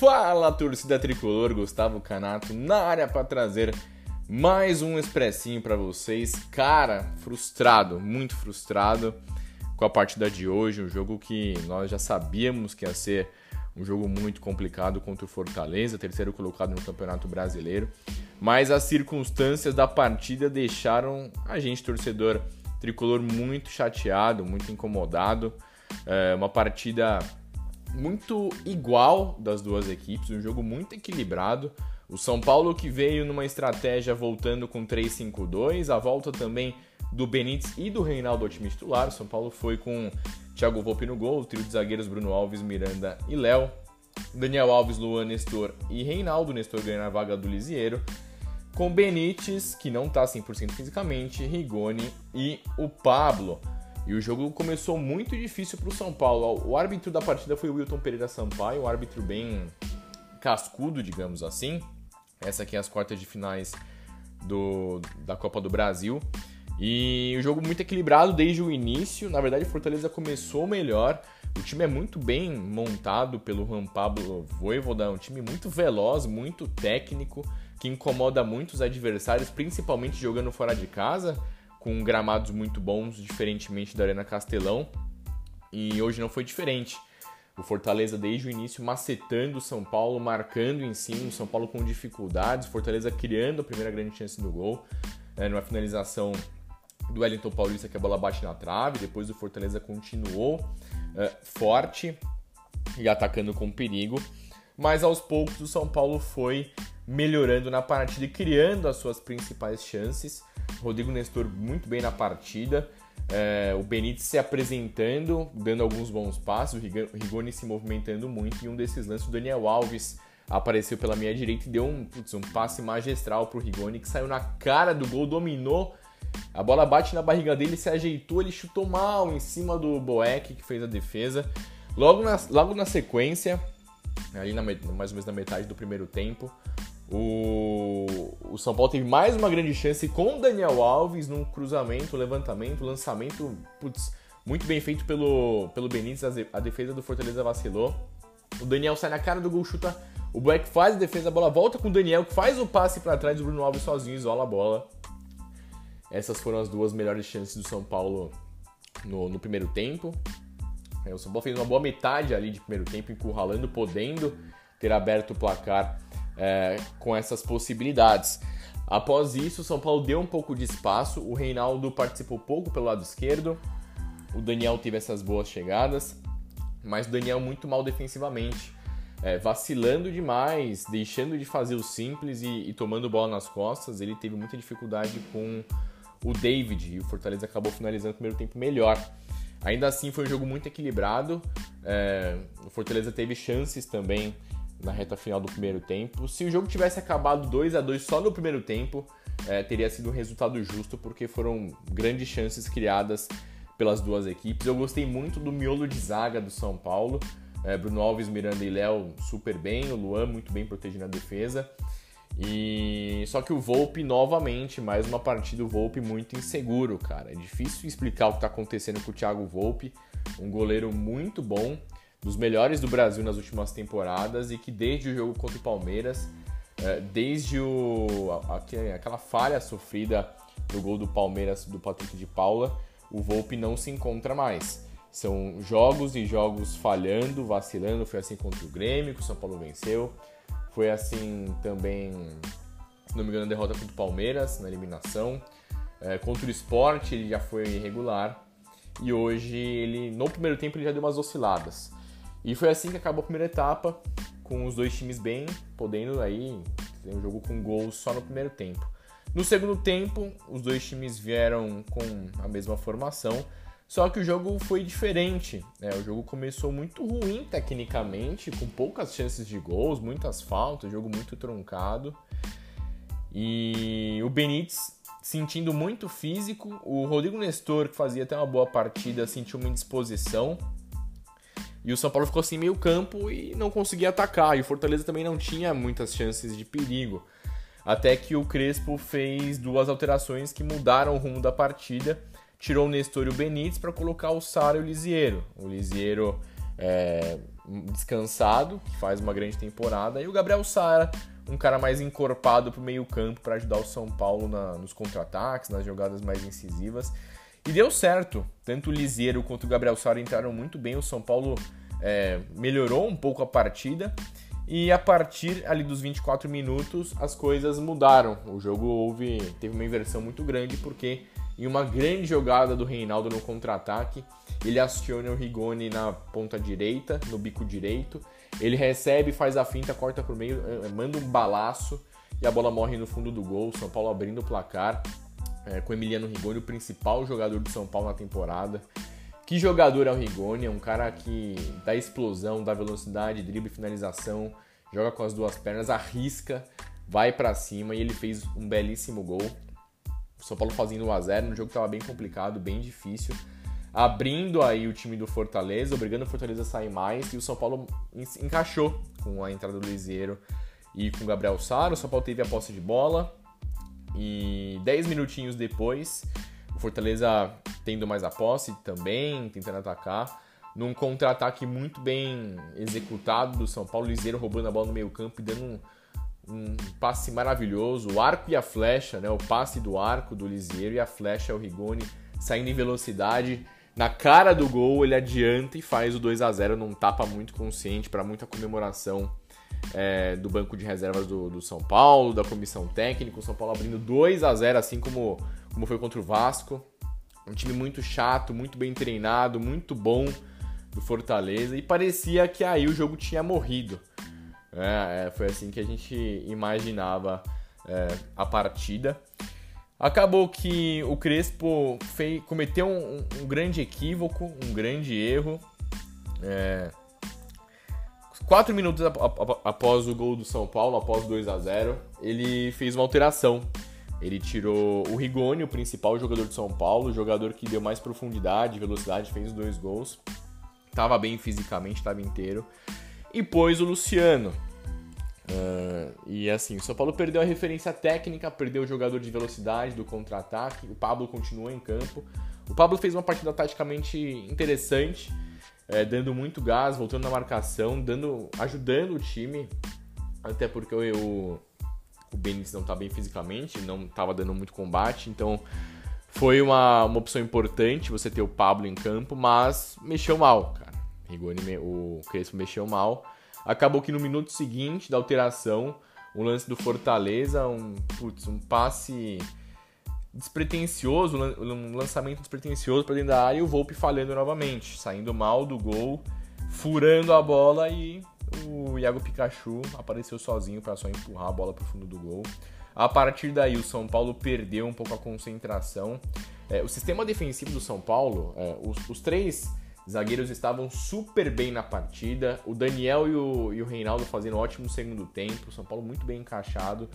Fala torcida tricolor, Gustavo Canato na área para trazer mais um expressinho para vocês. Cara, frustrado, muito frustrado com a partida de hoje, um jogo que nós já sabíamos que ia ser um jogo muito complicado contra o Fortaleza, terceiro colocado no Campeonato Brasileiro, mas as circunstâncias da partida deixaram a gente torcedor tricolor muito chateado, muito incomodado. É uma partida muito igual das duas equipes, um jogo muito equilibrado. O São Paulo que veio numa estratégia voltando com 3-5-2, a volta também do Benítez e do Reinaldo ao time titular. O São Paulo foi com Thiago Volpe no gol, o trio de zagueiros Bruno Alves, Miranda e Léo. Daniel Alves, Luan, Nestor e Reinaldo. Nestor ganha a vaga do Lisieiro. Com Benítez, que não está 100% fisicamente, Rigoni e o Pablo. E o jogo começou muito difícil para o São Paulo. O árbitro da partida foi o Wilton Pereira Sampaio, um árbitro bem cascudo, digamos assim. Essa aqui é as quartas de finais do, da Copa do Brasil. E o jogo muito equilibrado desde o início. Na verdade, Fortaleza começou melhor. O time é muito bem montado pelo Juan Pablo Voivoda, um time muito veloz, muito técnico, que incomoda muito os adversários, principalmente jogando fora de casa com gramados muito bons, diferentemente da Arena Castelão. E hoje não foi diferente. O Fortaleza, desde o início, macetando o São Paulo, marcando em cima, o São Paulo com dificuldades, Fortaleza criando a primeira grande chance do gol, né, numa finalização do Wellington Paulista que a bola bate na trave, depois o Fortaleza continuou é, forte e atacando com perigo, mas aos poucos o São Paulo foi melhorando na partida e criando as suas principais chances. Rodrigo Nestor muito bem na partida. É, o Benítez se apresentando, dando alguns bons passos, o Rigoni se movimentando muito. E um desses lances, o Daniel Alves apareceu pela minha direita e deu um, putz, um passe magistral para o Rigoni, que saiu na cara do gol, dominou. A bola bate na barriga dele, se ajeitou, ele chutou mal em cima do Boeck, que fez a defesa. Logo na, logo na sequência, ali na, mais ou menos na metade do primeiro tempo, o, o São Paulo teve mais uma grande chance com o Daniel Alves num cruzamento, levantamento, lançamento putz, muito bem feito pelo, pelo Benítez. A defesa do Fortaleza vacilou. O Daniel sai na cara do gol, chuta. O Black faz a defesa, a bola volta com o Daniel, que faz o passe para trás do Bruno Alves sozinho, isola a bola. Essas foram as duas melhores chances do São Paulo no, no primeiro tempo. É, o São Paulo fez uma boa metade ali de primeiro tempo, encurralando, podendo ter aberto o placar é, com essas possibilidades. Após isso, o São Paulo deu um pouco de espaço, o Reinaldo participou pouco pelo lado esquerdo, o Daniel teve essas boas chegadas, mas o Daniel muito mal defensivamente, é, vacilando demais, deixando de fazer o simples e, e tomando bola nas costas. Ele teve muita dificuldade com o David e o Fortaleza acabou finalizando o primeiro tempo melhor. Ainda assim, foi um jogo muito equilibrado. É, o Fortaleza teve chances também na reta final do primeiro tempo. Se o jogo tivesse acabado 2 a 2 só no primeiro tempo, é, teria sido um resultado justo, porque foram grandes chances criadas pelas duas equipes. Eu gostei muito do miolo de zaga do São Paulo. É, Bruno Alves, Miranda e Léo super bem, o Luan muito bem protegendo a defesa. E só que o Volpe novamente, mais uma partida, o Volpe muito inseguro, cara. É difícil explicar o que está acontecendo com o Thiago Volpe, um goleiro muito bom, dos melhores do Brasil nas últimas temporadas e que desde o jogo contra o Palmeiras, é, desde o, aquela falha sofrida no gol do Palmeiras do Patrick de Paula, o Volpe não se encontra mais. São jogos e jogos falhando, vacilando. Foi assim contra o Grêmio, que o São Paulo venceu. Foi assim também, se não me engano, a derrota contra o Palmeiras na eliminação. É, contra o Sport ele já foi irregular. E hoje ele, no primeiro tempo, ele já deu umas osciladas. E foi assim que acabou a primeira etapa, com os dois times bem, podendo aí ter um jogo com gols só no primeiro tempo. No segundo tempo, os dois times vieram com a mesma formação, só que o jogo foi diferente. Né? O jogo começou muito ruim tecnicamente, com poucas chances de gols, muitas faltas, jogo muito truncado. E o Benítez sentindo muito físico, o Rodrigo Nestor, que fazia até uma boa partida, sentiu uma indisposição. E o São Paulo ficou assim meio campo e não conseguia atacar. E o Fortaleza também não tinha muitas chances de perigo. Até que o Crespo fez duas alterações que mudaram o rumo da partida. Tirou o Nestor e o Benítez para colocar o Sara e o Lisiero. O Lisiero é, descansado, que faz uma grande temporada, e o Gabriel Sara, um cara mais encorpado para o meio-campo para ajudar o São Paulo na, nos contra-ataques, nas jogadas mais incisivas. E deu certo. Tanto o Lisiero quanto o Gabriel Sara entraram muito bem. O São Paulo é, melhorou um pouco a partida. E a partir ali dos 24 minutos as coisas mudaram. O jogo houve teve uma inversão muito grande porque em uma grande jogada do Reinaldo no contra-ataque, ele aciona o Rigoni na ponta direita, no bico direito. Ele recebe, faz a finta, corta por meio, eh, manda um balaço e a bola morre no fundo do gol. São Paulo abrindo o placar é, com Emiliano Rigoni, o principal jogador do São Paulo na temporada. Que jogador é o Rigoni? É um cara que dá explosão, dá velocidade, drible, finalização, joga com as duas pernas, arrisca, vai para cima e ele fez um belíssimo gol. O São Paulo fazendo 1 a 0 no jogo que estava bem complicado, bem difícil, abrindo aí o time do Fortaleza, obrigando o Fortaleza a sair mais e o São Paulo encaixou com a entrada do Liseiro e com o Gabriel Sara. O São Paulo teve a posse de bola e 10 minutinhos depois Fortaleza tendo mais a posse também, tentando atacar. Num contra-ataque muito bem executado do São Paulo, Liseiro roubando a bola no meio campo e dando um, um passe maravilhoso. O arco e a flecha, né? O passe do arco do Liseiro e a flecha o Rigoni saindo em velocidade. Na cara do gol, ele adianta e faz o 2 a 0 num tapa muito consciente para muita comemoração é, do banco de reservas do, do, São Paulo, da comissão técnica. O São Paulo abrindo 2 a 0 assim como como foi contra o Vasco. Um time muito chato, muito bem treinado, muito bom do Fortaleza e parecia que aí o jogo tinha morrido. É, é, foi assim que a gente imaginava é, a partida. Acabou que o Crespo cometeu um, um, grande equívoco, um grande erro. É, quatro minutos após o gol do São Paulo, após 2 a 0 ele fez uma alteração ele tirou o Rigoni, o principal jogador de São Paulo, o jogador que deu mais profundidade, velocidade, fez dois gols. Tava bem fisicamente, estava inteiro. E pôs o Luciano. Uh, e assim, o São Paulo perdeu a referência técnica, perdeu o jogador de velocidade do contra-ataque. O Pablo continuou em campo. O Pablo fez uma partida taticamente interessante, é, dando muito gás, voltando na marcação, dando, ajudando o time. Até porque o, o Benítez não tá bem fisicamente, não tava dando muito combate, então foi uma, uma opção importante você ter o Pablo em campo, mas mexeu mal, cara. Rigoni, o Crespo mexeu mal. Acabou que no minuto seguinte da alteração, um lance do Fortaleza, um, putz, um passe despretensioso, um lançamento despretensioso para dentro da área e o Volpe falhando novamente, saindo mal do gol, furando a bola e o Iago Pikachu apareceu sozinho para só empurrar a bola para o fundo do gol. A partir daí, o São Paulo perdeu um pouco a concentração. É, o sistema defensivo do São Paulo, é, os, os, três zagueiros estavam super bem na partida. O Daniel e o, e o Reinaldo fazendo um ótimo segundo tempo. O São Paulo muito bem encaixado.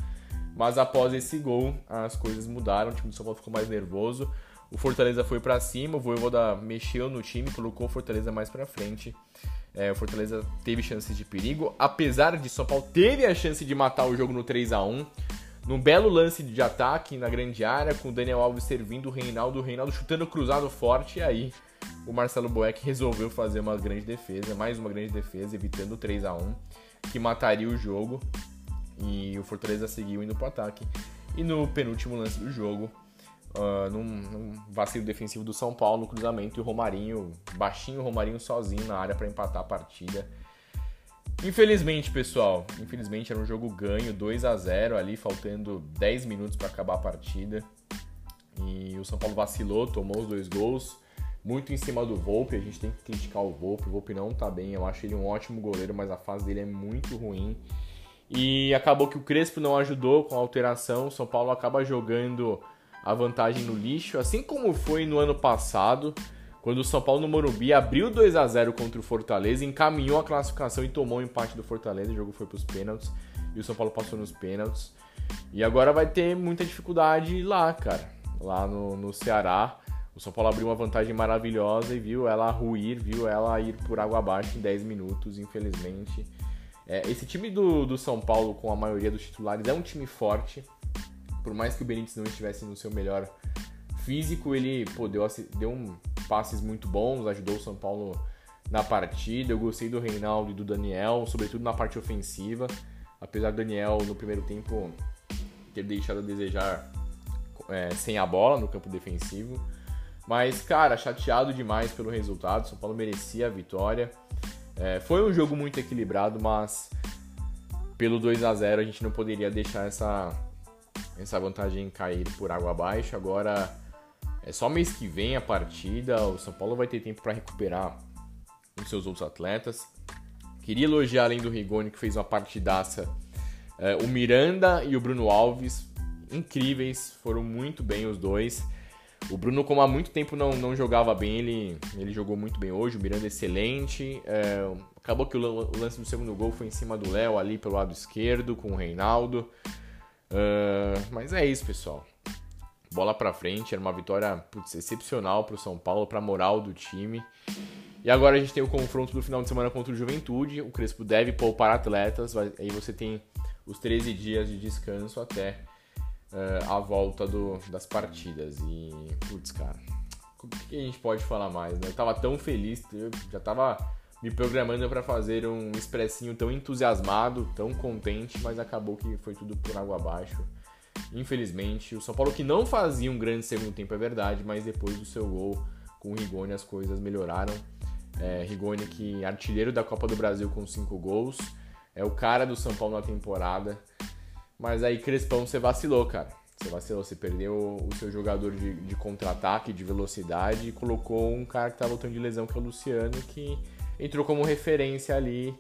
Mas após esse gol, as coisas mudaram. O time do São Paulo ficou mais nervoso. O Fortaleza foi para cima. O Voivoda mexeu no time, colocou o Fortaleza mais para frente. É, o Fortaleza teve chances de perigo. Apesar de São Paulo teve a chance de matar o jogo no 3 a 1 num belo lance de ataque na grande área, com o Daniel Alves servindo o Reinaldo, o Reinaldo chutando cruzado forte, e aí o Marcelo Boeck resolveu fazer uma grande defesa, mais uma grande defesa, evitando o 3 a 1 que mataria o jogo. E o Fortaleza seguiu indo para o ataque. E no penúltimo lance do jogo, uh, num, num, vacilo defensivo do São Paulo no cruzamento e o Romarinho, baixinho Romarinho sozinho na área para empatar a partida. Infelizmente, pessoal, infelizmente era um jogo ganho, 2 a 0 ali, faltando 10 minutos para acabar a partida. E o São Paulo vacilou, tomou os dois gols, muito em cima do Volpe. A gente tem que criticar o Volpe. O Volpe não tá bem. Eu acho ele um ótimo goleiro, mas a fase dele é muito ruim. E acabou que o Crespo não ajudou com a alteração. O São Paulo acaba jogando a vantagem no lixo, assim como foi no ano passado, quando o São Paulo no Morumbi abriu 2 a 0 contra o Fortaleza, encaminhou a classificação e tomou o empate do Fortaleza. O jogo foi para os pênaltis e o São Paulo passou nos pênaltis. E agora vai ter muita dificuldade lá, cara. Lá no, no Ceará. O São Paulo abriu uma vantagem maravilhosa e viu ela ruir, viu ela ir por água abaixo em 10 minutos, infelizmente. É, esse time do, do São Paulo, com a maioria dos titulares, é um time forte. Por mais que o Benítez não estivesse no seu melhor físico, ele pô, deu, deu um passes muito bons, ajudou o São Paulo na partida. Eu gostei do Reinaldo e do Daniel, sobretudo na parte ofensiva. Apesar do Daniel, no primeiro tempo, ter deixado a desejar é, sem a bola no campo defensivo. Mas, cara, chateado demais pelo resultado. São Paulo merecia a vitória. É, foi um jogo muito equilibrado, mas pelo 2 a 0 a gente não poderia deixar essa, essa vantagem cair por água abaixo. Agora é só mês que vem a partida. O São Paulo vai ter tempo para recuperar os seus outros atletas. Queria elogiar, além do Rigoni, que fez uma partidaça, é, o Miranda e o Bruno Alves. Incríveis, foram muito bem os dois. O Bruno, como há muito tempo não, não jogava bem, ele, ele jogou muito bem hoje. O Miranda excelente. É, acabou que o, lance do segundo gol foi em cima do Léo ali pelo lado esquerdo com o Reinaldo. Uh, mas é isso, pessoal. Bola pra frente, era uma vitória putz, excepcional pro São Paulo, pra moral do time. E agora a gente tem o confronto do final de semana contra o Juventude. O Crespo deve poupar atletas. Aí você tem os 13 dias de descanso até uh, a volta do, das partidas. E, putz, cara, o que a gente pode falar mais? Né? Eu tava tão feliz, eu já tava me programando para fazer um expressinho tão entusiasmado, tão contente, mas acabou que foi tudo por água abaixo. Infelizmente, o São Paulo que não fazia um grande segundo tempo é verdade, mas depois do seu gol com o Rigoni as coisas melhoraram. É, Rigoni que é artilheiro da Copa do Brasil com cinco gols, é o cara do São Paulo na temporada. Mas aí, Crespão, você vacilou, cara. Você vacilou, você perdeu o seu jogador de, de contra-ataque, de velocidade, e colocou um cara que tá voltando de lesão, que é o Luciano, que entrou como referência ali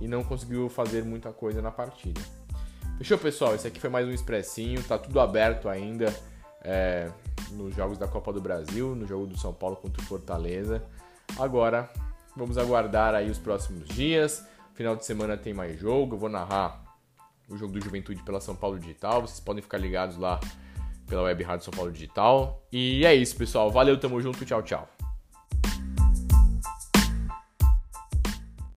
e não conseguiu fazer muita coisa na partida. Fechou, pessoal? Esse aqui foi mais um expressinho, tá tudo aberto ainda é, nos jogos da Copa do Brasil, no jogo do São Paulo contra o Fortaleza. Agora, vamos aguardar aí os próximos dias. Final de semana tem mais jogo, eu vou narrar o jogo do Juventude pela São Paulo Digital. Vocês podem ficar ligados lá pela Web Rádio São Paulo Digital. E é isso, pessoal. Valeu, tamo junto, tchau, tchau.